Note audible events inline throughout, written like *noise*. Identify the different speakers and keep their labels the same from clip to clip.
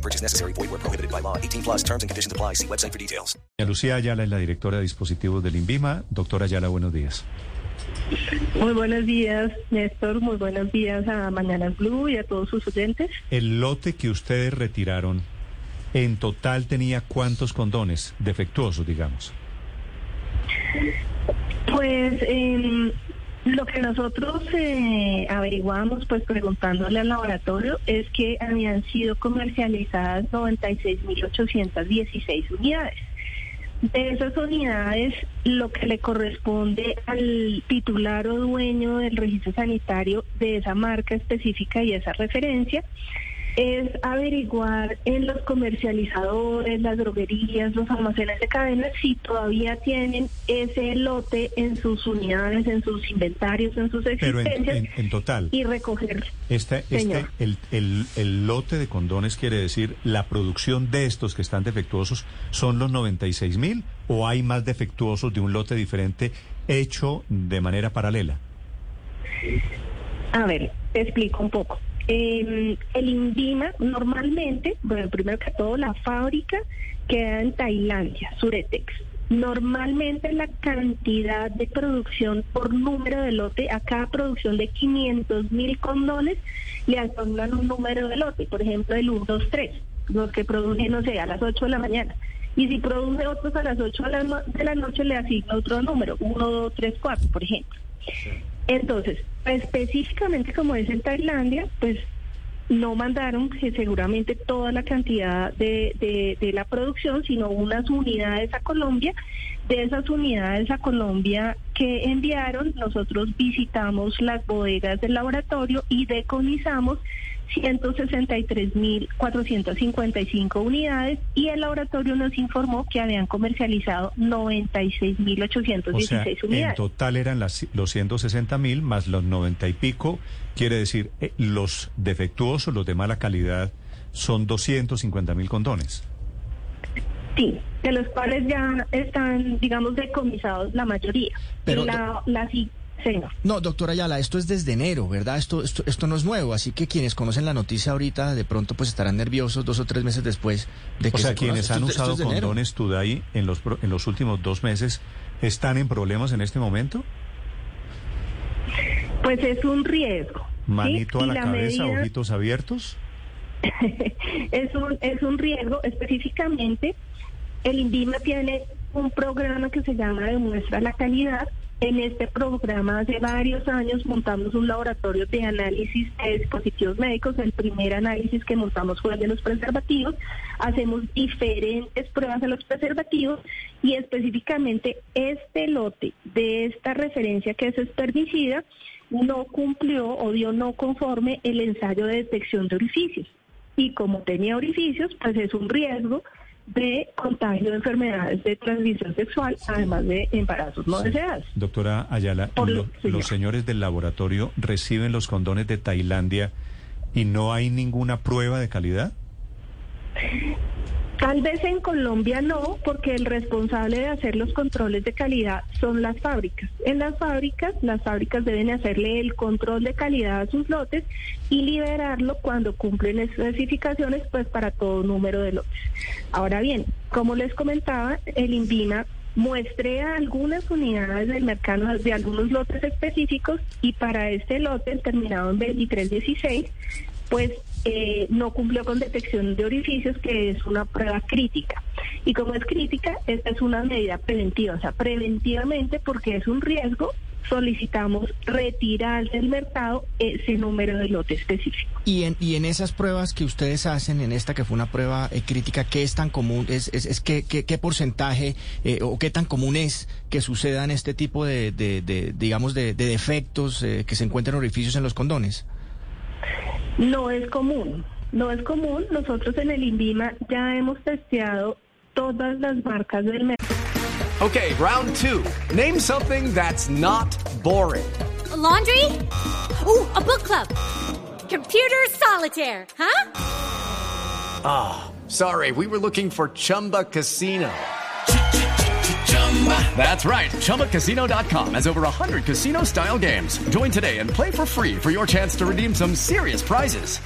Speaker 1: No purchase necessary. Void where prohibited by law. 18 plus terms and conditions apply. See website for details.
Speaker 2: Lucía Ayala es la directora de dispositivos del INVIMA. Doctora Ayala, buenos días.
Speaker 3: Muy buenos días, Néstor. Muy buenos días a Mañana Blue y a todos sus oyentes.
Speaker 2: El lote que ustedes retiraron, en total tenía cuántos condones defectuosos, digamos.
Speaker 3: Pues eh, lo que nosotros eh, averiguamos, pues preguntándole al laboratorio, es que habían sido comercializadas 96.816 unidades. De esas unidades, lo que le corresponde al titular o dueño del registro sanitario de esa marca específica y esa referencia, es averiguar en los comercializadores, las droguerías, los almacenes de cadenas si todavía tienen ese lote en sus unidades, en sus inventarios, en sus
Speaker 2: Pero en,
Speaker 3: existencias
Speaker 2: en- en total,
Speaker 3: y recoger.
Speaker 2: este, este, el, el- el lote de condones quiere decir la producción de estos que están defectuosos son los 96 mil o hay más defectuosos de un lote diferente hecho de manera paralela.
Speaker 3: A ver, te explico un poco. Eh, el INVIMA normalmente, bueno, primero que todo, la fábrica queda en Tailandia, Suretex. Normalmente la cantidad de producción por número de lote, a cada producción de 500 mil condones, le asignan un número de lote, por ejemplo, el 1, 2, 3, los que producen, no sé, a las 8 de la mañana. Y si produce otros a las 8 de la, no- de la noche, le asigna otro número, 1, 2, 3, 4, por ejemplo. Entonces, específicamente como es en Tailandia, pues no mandaron que seguramente toda la cantidad de, de, de la producción, sino unas unidades a Colombia. De esas unidades a Colombia que enviaron, nosotros visitamos las bodegas del laboratorio y decomisamos 163.455 unidades y el laboratorio nos informó que habían comercializado 96.816
Speaker 2: O sea, en
Speaker 3: unidades.
Speaker 2: total eran las, los 160 mil más los 90 y pico. Quiere decir, eh, los defectuosos, los de mala calidad, son 250 mil condones.
Speaker 3: Sí, de los cuales ya están, digamos, decomisados la mayoría.
Speaker 4: Pero,
Speaker 3: la, la sí, señor.
Speaker 4: No, doctora Ayala, esto es desde enero, ¿verdad? Esto, esto, esto no es nuevo, así que quienes conocen la noticia ahorita de pronto pues estarán nerviosos dos o tres meses después de que
Speaker 2: O sea,
Speaker 4: se
Speaker 2: quienes
Speaker 4: conoce.
Speaker 2: han
Speaker 4: Esto- esto
Speaker 2: usado
Speaker 4: es
Speaker 2: condones Today en los, en los últimos dos meses, ¿están en problemas en este momento?
Speaker 3: Pues es un riesgo. ¿sí?
Speaker 2: Manito a la, cabeza,
Speaker 3: medida-
Speaker 2: ojitos abiertos. *laughs*
Speaker 3: es un es un riesgo específicamente el INVIMA tiene un programa que se llama Demuestra la calidad en este programa hace varios años montamos un laboratorio de análisis de dispositivos médicos. El primer análisis que montamos fue el de los preservativos. Hacemos diferentes pruebas de los preservativos y específicamente este lote de esta referencia que es espermicida no cumplió o dio no conforme el ensayo de detección de orificios y como tenía orificios, pues es un riesgo de contagio de enfermedades de transmisión sexual, además de embarazos no deseados.
Speaker 2: Doctora Ayala,
Speaker 3: Por lo-
Speaker 2: lo-
Speaker 3: señor.
Speaker 2: los señores del laboratorio reciben los condones de Tailandia y no hay ninguna prueba de calidad.
Speaker 3: Tal vez en Colombia no, porque el responsable de hacer los controles de calidad son las fábricas. En las fábricas, las fábricas deben hacerle el control de calidad a sus lotes y liberarlo cuando cumplen especificaciones, pues para todo número de lotes. Ahora bien, como les comentaba, el INVIMA muestrea algunas unidades del mercado de algunos lotes específicos y para este lote, terminado en 2316, pues eh, no cumplió con detección de orificios, que es una prueba crítica. Y como es crítica, esta es una medida preventiva, o sea, preventivamente, porque es un riesgo, solicitamos retirar del mercado ese número de lote específico.
Speaker 4: Y en, y en esas pruebas que ustedes hacen, en esta que fue una prueba eh, crítica, ¿qué es tan común? ¿Es, es, qué, porcentaje eh, o qué tan común es que sucedan este tipo de, de, de, digamos, de, de defectos eh, que se encuentran orificios en los condones?
Speaker 3: No es común, no es común. Nosotros en el INVIMA ya hemos testeado todas las marcas del mercado.
Speaker 5: Okay, round two. Name something that's not boring.
Speaker 6: A laundry? Ooh, a book club. Computer solitaire, huh?
Speaker 5: Ah, sorry, we were looking for Chumba Casino. That's right. ChumbaCasino.com has over 100 casino style games. Join today and play for free for your chance to redeem some serious prizes.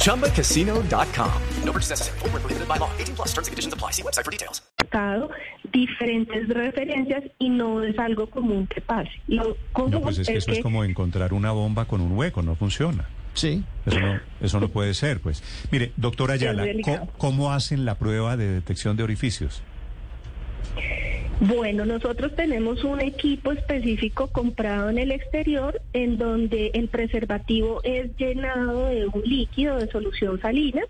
Speaker 5: ChumbaCasino.com.
Speaker 1: No purchase necessary. Where prohibited by law. 18 plus terms and conditions apply. See website for details.
Speaker 3: diferentes referencias y no es algo común que pase. Lo común
Speaker 2: No, pues es que eso es como encontrar una bomba con un hueco, no funciona.
Speaker 4: Sí.
Speaker 2: Eso no, eso no puede ser, pues. Mire, doctora Ayala,
Speaker 3: delicado.
Speaker 2: ¿cómo, cómo hacen la prueba de detección de orificios?
Speaker 3: Bueno, nosotros tenemos un equipo específico comprado en el exterior en donde el preservativo es llenado de un líquido de solución salina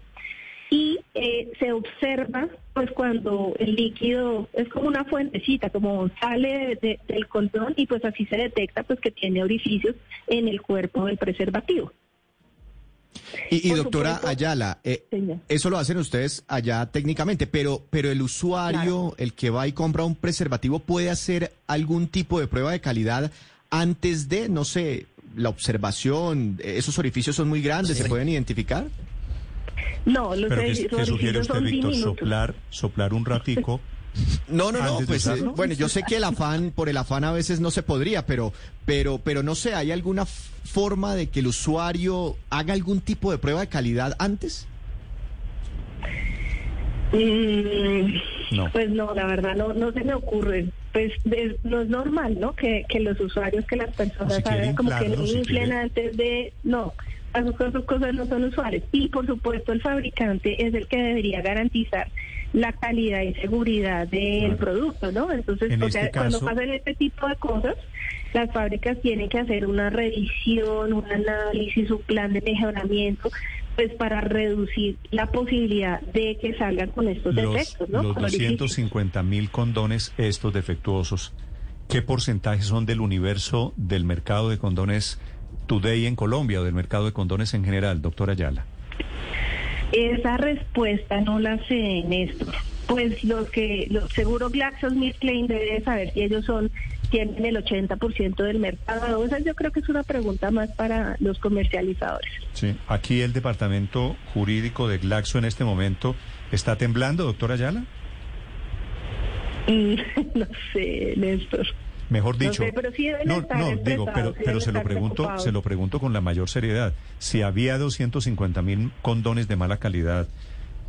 Speaker 3: y eh, se observa pues cuando el líquido es como una fuentecita, como sale de- de- del condón y pues así se detecta pues que tiene orificios en el cuerpo del preservativo.
Speaker 4: Y, doctora
Speaker 3: supuesto.
Speaker 4: Ayala, eh, eso lo hacen ustedes allá técnicamente, pero, pero el usuario, el que va y compra un preservativo, puede hacer algún tipo de prueba de calidad antes de, no sé, la observación. Esos orificios son muy grandes, ¿se pueden identificar?
Speaker 3: No, los
Speaker 2: Pero ¿qué, qué sugiere usted, Víctor? Soplar, soplar un ratico. *laughs*
Speaker 4: No, no, no,
Speaker 2: ¿Antes de
Speaker 4: pues eh, bueno, yo sé que el *laughs* afán, por el afán a veces no se podría, pero, pero, pero no sé, ¿hay alguna forma de que el usuario haga algún tipo de prueba de calidad antes?
Speaker 3: Mm,
Speaker 2: No.
Speaker 3: Pues no, la verdad no, no se me ocurre. Pues es- no es normal, ¿no? Que, que los usuarios, que las personas
Speaker 2: si
Speaker 3: hagan como que no
Speaker 2: si
Speaker 3: inflen antes de... No, esas cosas, cosas no son usuales. Y por supuesto el fabricante es el que debería garantizar la calidad y seguridad del producto, ¿no? Entonces,
Speaker 2: En
Speaker 3: o
Speaker 2: este
Speaker 3: sea, cuando pasan este tipo de cosas, las fábricas tienen que hacer una revisión, un análisis, un plan de mejoramiento, pues para reducir la posibilidad de que salgan con estos
Speaker 2: Los,
Speaker 3: defectos, ¿no?
Speaker 2: los
Speaker 3: Con orificios.
Speaker 2: 250 mil condones, estos defectuosos, ¿qué porcentaje son del universo del mercado de condones today en Colombia o del mercado de condones en general, doctora Ayala?
Speaker 3: Esa respuesta no la sé, Néstor. Pues los que, los, seguro GlaxoSmithKline debe saber si ellos son, tienen el 80% del mercado. Esa yo creo que es una pregunta más para los comercializadores.
Speaker 2: Sí. Aquí el departamento jurídico de Glaxo en este momento está temblando, doctora Ayala. *laughs*
Speaker 3: No sé, Néstor.
Speaker 2: Mejor
Speaker 3: No
Speaker 2: dicho,
Speaker 3: sé, pero sí
Speaker 2: no, no, digo, pero,
Speaker 3: sí
Speaker 2: pero se lo pregunto,
Speaker 3: preocupados.
Speaker 2: se lo pregunto con la mayor seriedad. Si había 250 mil condones de mala calidad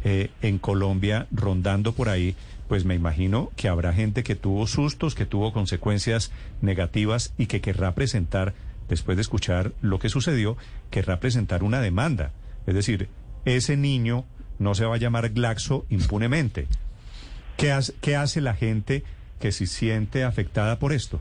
Speaker 2: eh, en Colombia rondando por ahí, pues me imagino que habrá gente que tuvo sustos, que tuvo consecuencias negativas y que querrá presentar, después de escuchar lo que sucedió, querrá presentar una demanda. Es decir, ese niño no se va a llamar Glaxo impunemente. ¿Qué hace, qué hace la gente que se siente afectada por esto?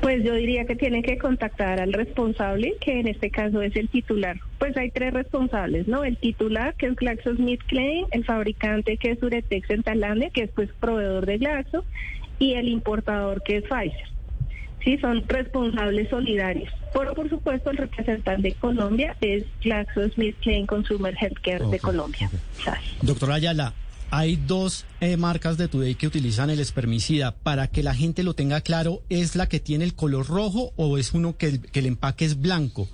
Speaker 3: Pues yo diría que tienen que contactar al responsable, que en este caso es el titular. Pues hay tres responsables, ¿no? El titular, que es GlaxoSmithKline, el fabricante, que es Uretex en Tailandia, que es pues proveedor de Glaxo, y el importador, que es Pfizer. Sí, son responsables solidarios. Pero por supuesto el representante de Colombia es GlaxoSmithKline Consumer Healthcare de Colombia.
Speaker 7: Doctora Ayala, hay dos eh, marcas de Today que utilizan el espermicida. Para que la gente lo tenga claro, ¿es la que tiene el color rojo o es uno que el, que el empaque es blanco?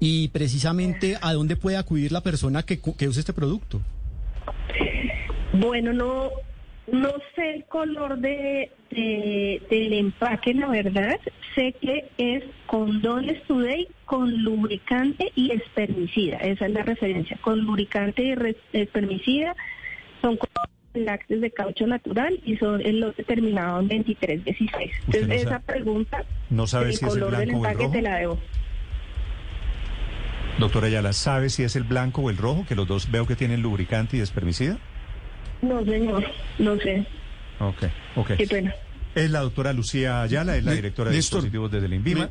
Speaker 7: Y precisamente, ¿a dónde puede acudir la persona que, que use este producto?
Speaker 3: Bueno, no, no sé el color de, de- del empaque, la verdad. Sé que es condones today con lubricante y espermicida. Esa es la referencia. Con lubricante y re- espermicida son lácteos de caucho natural y son el lote terminado en 2316.
Speaker 2: Usted
Speaker 3: Entonces,
Speaker 2: no
Speaker 3: esa
Speaker 2: sabe-
Speaker 3: pregunta
Speaker 2: no sabe
Speaker 3: del
Speaker 2: si es el
Speaker 3: color del
Speaker 2: blanco o el
Speaker 3: empaque
Speaker 2: rojo.
Speaker 3: te la debo.
Speaker 2: Doctora Ayala, ¿sabe si es el blanco o el rojo? Que los dos veo que tienen lubricante y espermicida.
Speaker 3: No, señor, no sé.
Speaker 2: Ok, ok.
Speaker 3: Qué pena.
Speaker 2: Es la doctora Lucía Ayala, es la directora de dispositivos desde el INVIMA.